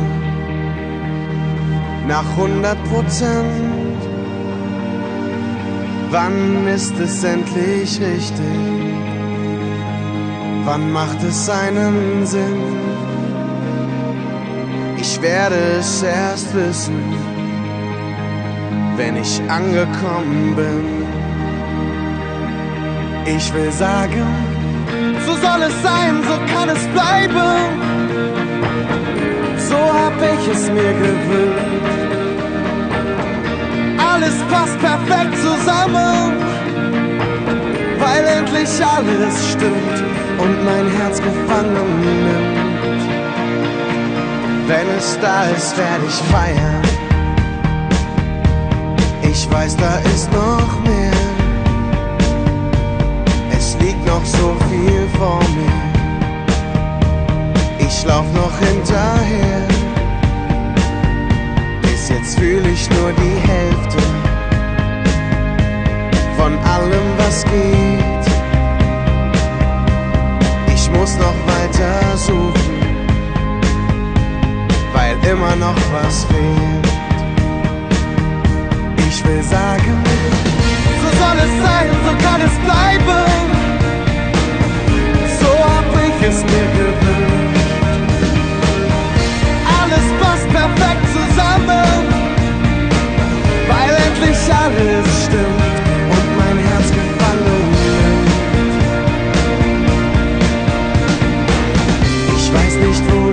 nach 100 Prozent. Wann ist es endlich richtig? Wann macht es seinen Sinn? Ich werde es erst wissen, wenn ich angekommen bin. Ich will sagen, so soll es sein, so kann es bleiben. So hab ich es mir gewünscht. Alles passt perfekt zusammen, weil endlich alles stimmt und mein Herz gefangen nimmt. Wenn es da ist, werde ich feiern. Ich weiß, da ist noch mehr. Noch so viel vor mir. Ich lauf noch hinterher. Bis jetzt fühle ich nur die Hälfte von allem, was geht. Ich muss noch weiter suchen, weil immer noch was fehlt. Ich will sagen, so soll es sein, so kann es bleiben. Es mir gewünscht. Alles passt perfekt zusammen, weil endlich alles stimmt und mein Herz gefangen nimmt. Ich weiß nicht, wo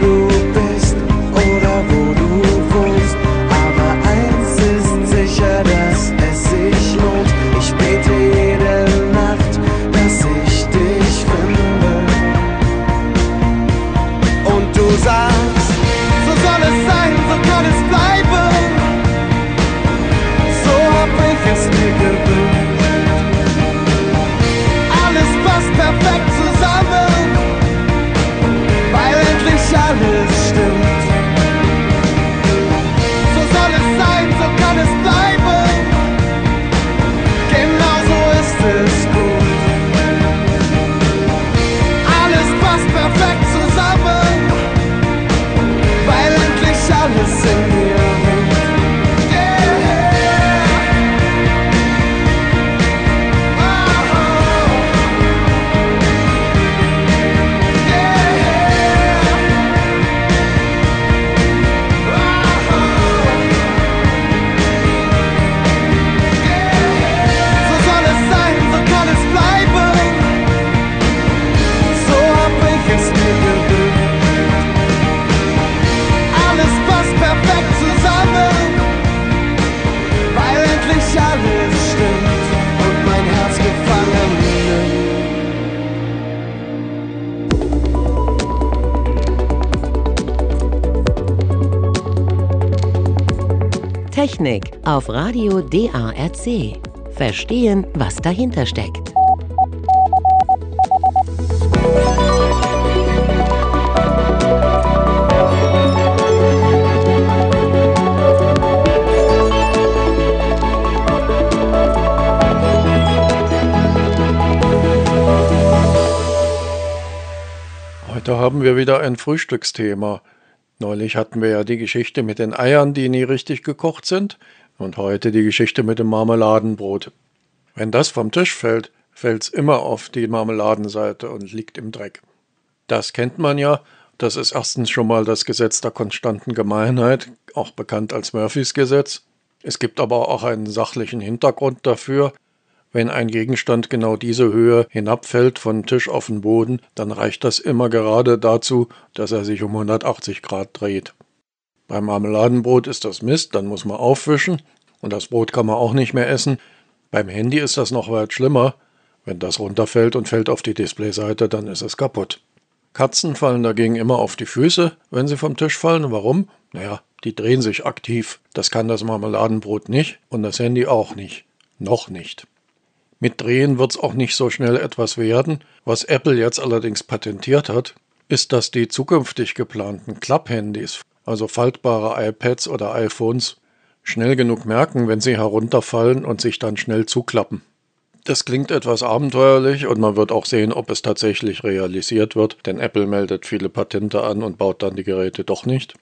DARC. Verstehen, was dahinter steckt. Heute haben wir wieder ein Frühstücksthema. Neulich hatten wir ja die Geschichte mit den Eiern, die nie richtig gekocht sind, und heute die Geschichte mit dem Marmeladenbrot. Wenn das vom Tisch fällt, fällt's immer auf die Marmeladenseite und liegt im Dreck. Das kennt man ja. Das ist erstens schon mal das Gesetz der konstanten Gemeinheit, auch bekannt als Murphys Gesetz. Es gibt aber auch einen sachlichen Hintergrund dafür. Wenn ein Gegenstand genau diese Höhe hinabfällt von Tisch auf den Boden, dann reicht das immer gerade dazu, dass er sich um 180 Grad dreht. Beim Marmeladenbrot ist das Mist, dann muss man aufwischen und das Brot kann man auch nicht mehr essen. Beim Handy ist das noch weit schlimmer. Wenn das runterfällt und fällt auf die Displayseite, dann ist es kaputt. Katzen fallen dagegen immer auf die Füße, wenn sie vom Tisch fallen. Warum? Naja, die drehen sich aktiv. Das kann das Marmeladenbrot nicht und das Handy auch nicht. Noch nicht. Mit Drehen wird's auch nicht so schnell etwas werden. Was Apple jetzt allerdings patentiert hat, ist, dass die zukünftig geplanten Klapphandys, also faltbare iPads oder iPhones, schnell genug merken, wenn sie herunterfallen und sich dann schnell zuklappen. Das klingt etwas abenteuerlich und man wird auch sehen, ob es tatsächlich realisiert wird, denn Apple meldet viele Patente an und baut dann die Geräte doch nicht.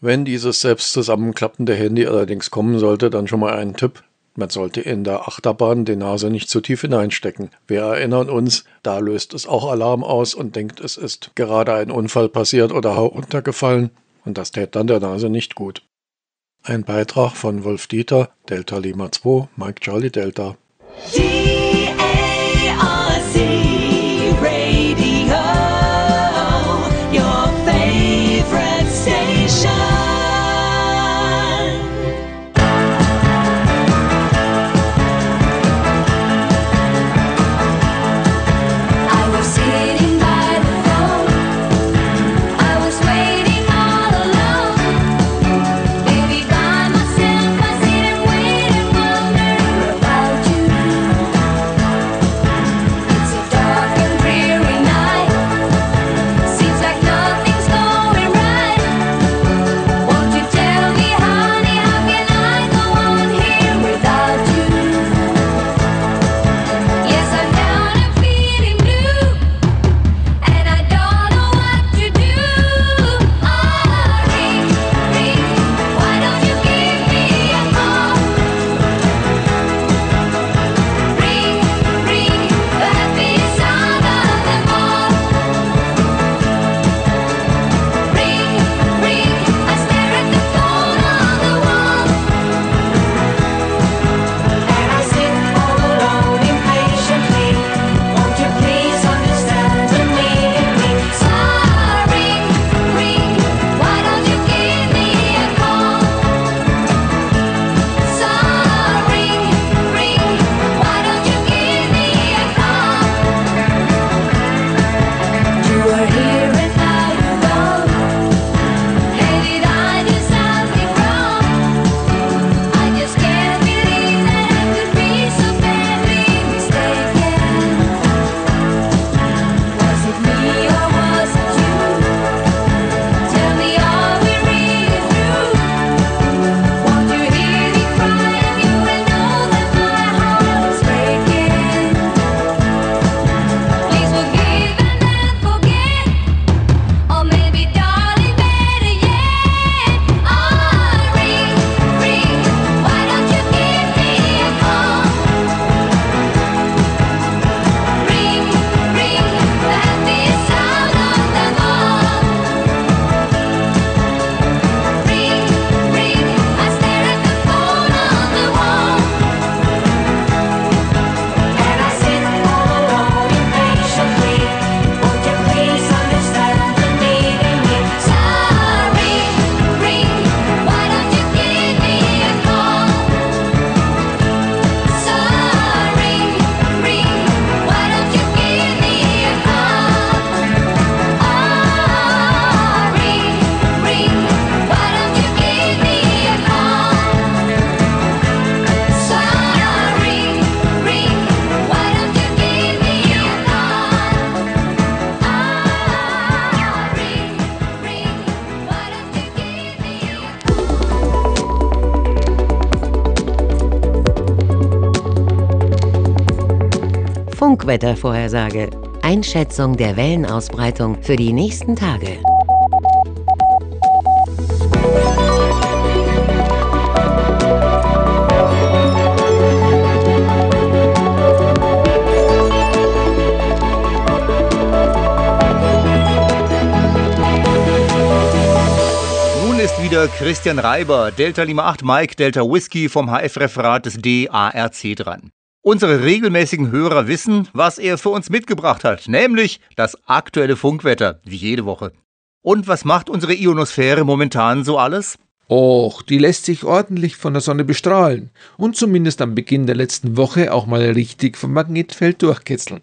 Wenn dieses selbst zusammenklappende Handy allerdings kommen sollte, dann schon mal ein Tipp. Man sollte in der Achterbahn die Nase nicht zu tief hineinstecken. Wir erinnern uns, da löst es auch Alarm aus und denkt, es ist gerade ein Unfall passiert oder runtergefallen und das tät dann der Nase nicht gut. Ein Beitrag von Wolf Dieter, Delta Lima 2, Mike Charlie Delta. Funkwettervorhersage. Einschätzung der Wellenausbreitung für die nächsten Tage. Nun ist wieder Christian Reiber, Delta Lima 8 Mike, Delta Whisky vom HF-Referat des DARC dran. Unsere regelmäßigen Hörer wissen, was er für uns mitgebracht hat, nämlich das aktuelle Funkwetter, wie jede Woche. Und was macht unsere Ionosphäre momentan so alles? Och, die lässt sich ordentlich von der Sonne bestrahlen und zumindest am Beginn der letzten Woche auch mal richtig vom Magnetfeld durchkitzeln.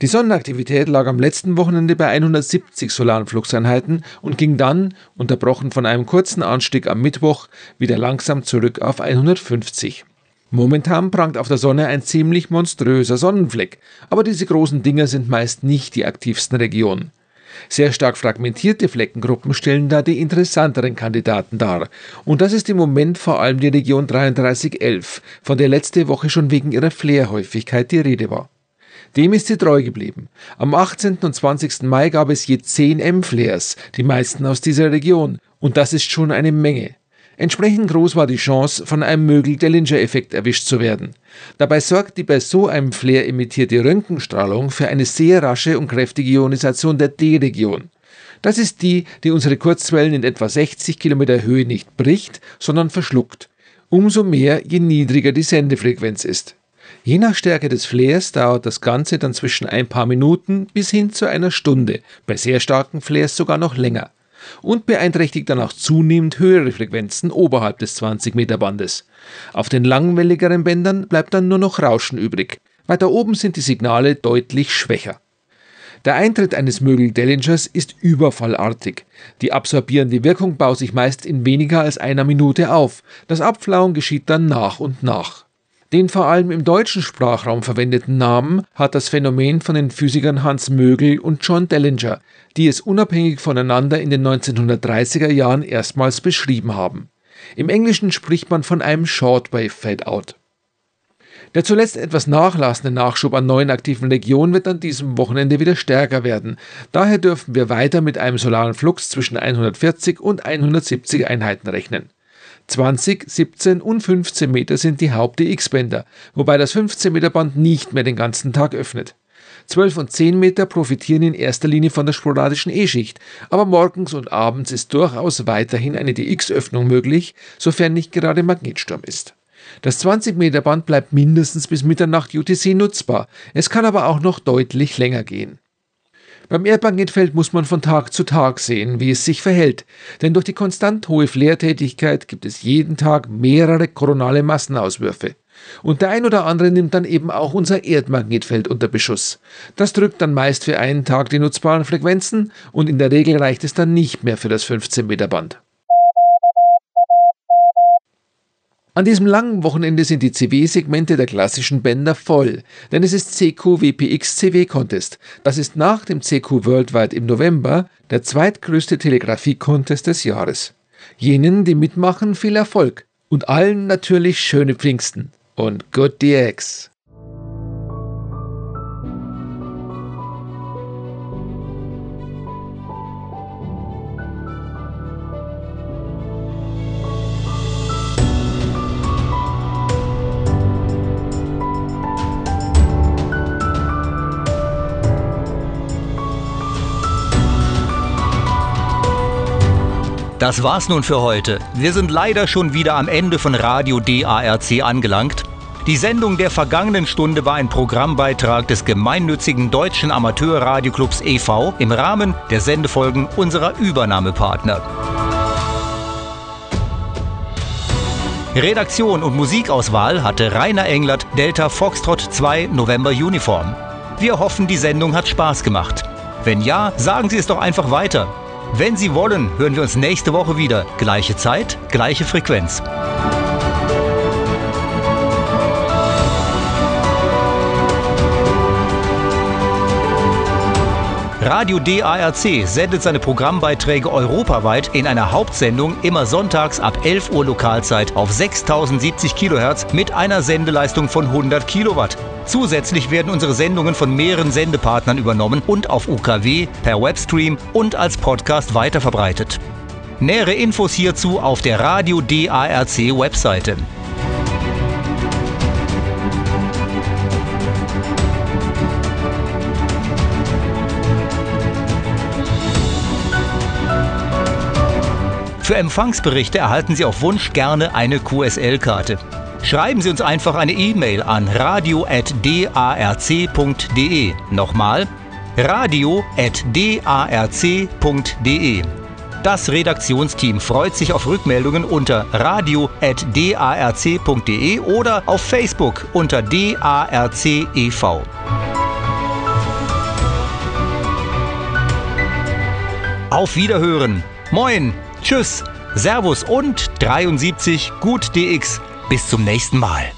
Die Sonnenaktivität lag am letzten Wochenende bei 170 solaren Fluxeinheiten und ging dann, unterbrochen von einem kurzen Anstieg am Mittwoch, wieder langsam zurück auf 150. Momentan prangt auf der Sonne ein ziemlich monströser Sonnenfleck, aber diese großen Dinger sind meist nicht die aktivsten Regionen. Sehr stark fragmentierte Fleckengruppen stellen da die interessanteren Kandidaten dar. Und das ist im Moment vor allem die Region 3311, von der letzte Woche schon wegen ihrer Flairhäufigkeit die Rede war. Dem ist sie treu geblieben. Am 18. und 20. Mai gab es je 10 M-Flares, die meisten aus dieser Region. Und das ist schon eine Menge. Entsprechend groß war die Chance, von einem Mögel-Dellinger-Effekt erwischt zu werden. Dabei sorgt die bei so einem Flare emittierte Röntgenstrahlung für eine sehr rasche und kräftige Ionisation der D-Region. Das ist die, die unsere Kurzwellen in etwa 60 Kilometer Höhe nicht bricht, sondern verschluckt. Umso mehr, je niedriger die Sendefrequenz ist. Je nach Stärke des Flares dauert das Ganze dann zwischen ein paar Minuten bis hin zu einer Stunde, bei sehr starken Flares sogar noch länger und beeinträchtigt dann auch zunehmend höhere Frequenzen oberhalb des 20 Meter Bandes. Auf den langwelligeren Bändern bleibt dann nur noch Rauschen übrig. Weiter oben sind die Signale deutlich schwächer. Der Eintritt eines Mögel-Dellingers ist überfallartig. Die absorbierende Wirkung baut sich meist in weniger als einer Minute auf. Das Abflauen geschieht dann nach und nach. Den vor allem im deutschen Sprachraum verwendeten Namen hat das Phänomen von den Physikern Hans Mögel und John Dellinger, die es unabhängig voneinander in den 1930er Jahren erstmals beschrieben haben. Im Englischen spricht man von einem Shortwave Fadeout. Der zuletzt etwas nachlassende Nachschub an neuen aktiven Regionen wird an diesem Wochenende wieder stärker werden. Daher dürfen wir weiter mit einem solaren Flux zwischen 140 und 170 Einheiten rechnen. 20, 17 und 15 Meter sind die Haupt-DX-Bänder, wobei das 15 Meter Band nicht mehr den ganzen Tag öffnet. 12 und 10 Meter profitieren in erster Linie von der sporadischen E-Schicht, aber morgens und abends ist durchaus weiterhin eine DX-Öffnung möglich, sofern nicht gerade Magnetsturm ist. Das 20 Meter Band bleibt mindestens bis Mitternacht UTC nutzbar, es kann aber auch noch deutlich länger gehen. Beim Erdmagnetfeld muss man von Tag zu Tag sehen, wie es sich verhält, denn durch die konstant hohe Flaretätigkeit gibt es jeden Tag mehrere koronale Massenauswürfe. Und der ein oder andere nimmt dann eben auch unser Erdmagnetfeld unter Beschuss. Das drückt dann meist für einen Tag die nutzbaren Frequenzen und in der Regel reicht es dann nicht mehr für das 15 Meter Band. An diesem langen Wochenende sind die CW-Segmente der klassischen Bänder voll, denn es ist CQ WPX CW Contest. Das ist nach dem CQ Worldwide im November der zweitgrößte Telegrafie-Contest des Jahres. Jenen, die mitmachen, viel Erfolg und allen natürlich schöne Pfingsten und Good DX. Das war's nun für heute. Wir sind leider schon wieder am Ende von Radio DARC angelangt. Die Sendung der vergangenen Stunde war ein Programmbeitrag des gemeinnützigen Deutschen Amateurradioclubs e.V. im Rahmen der Sendefolgen unserer Übernahmepartner. Redaktion und Musikauswahl hatte Rainer Englert, Delta Foxtrot 2 November Uniform. Wir hoffen, die Sendung hat Spaß gemacht. Wenn ja, sagen Sie es doch einfach weiter. Wenn Sie wollen, hören wir uns nächste Woche wieder. Gleiche Zeit, gleiche Frequenz. Radio DARC sendet seine Programmbeiträge europaweit in einer Hauptsendung immer sonntags ab 11 Uhr Lokalzeit auf 6070 kHz mit einer Sendeleistung von 100 Kilowatt. Zusätzlich werden unsere Sendungen von mehreren Sendepartnern übernommen und auf UKW, per Webstream und als Podcast weiterverbreitet. Nähere Infos hierzu auf der Radio DARC Webseite. Für Empfangsberichte erhalten Sie auf Wunsch gerne eine QSL-Karte. Schreiben Sie uns einfach eine E-Mail an radio.darc.de. Nochmal, radio.darc.de. Das Redaktionsteam freut sich auf Rückmeldungen unter radio.darc.de oder auf Facebook unter DARC-EV. Auf Wiederhören. Moin! Tschüss, Servus und 73 Gut DX. Bis zum nächsten Mal.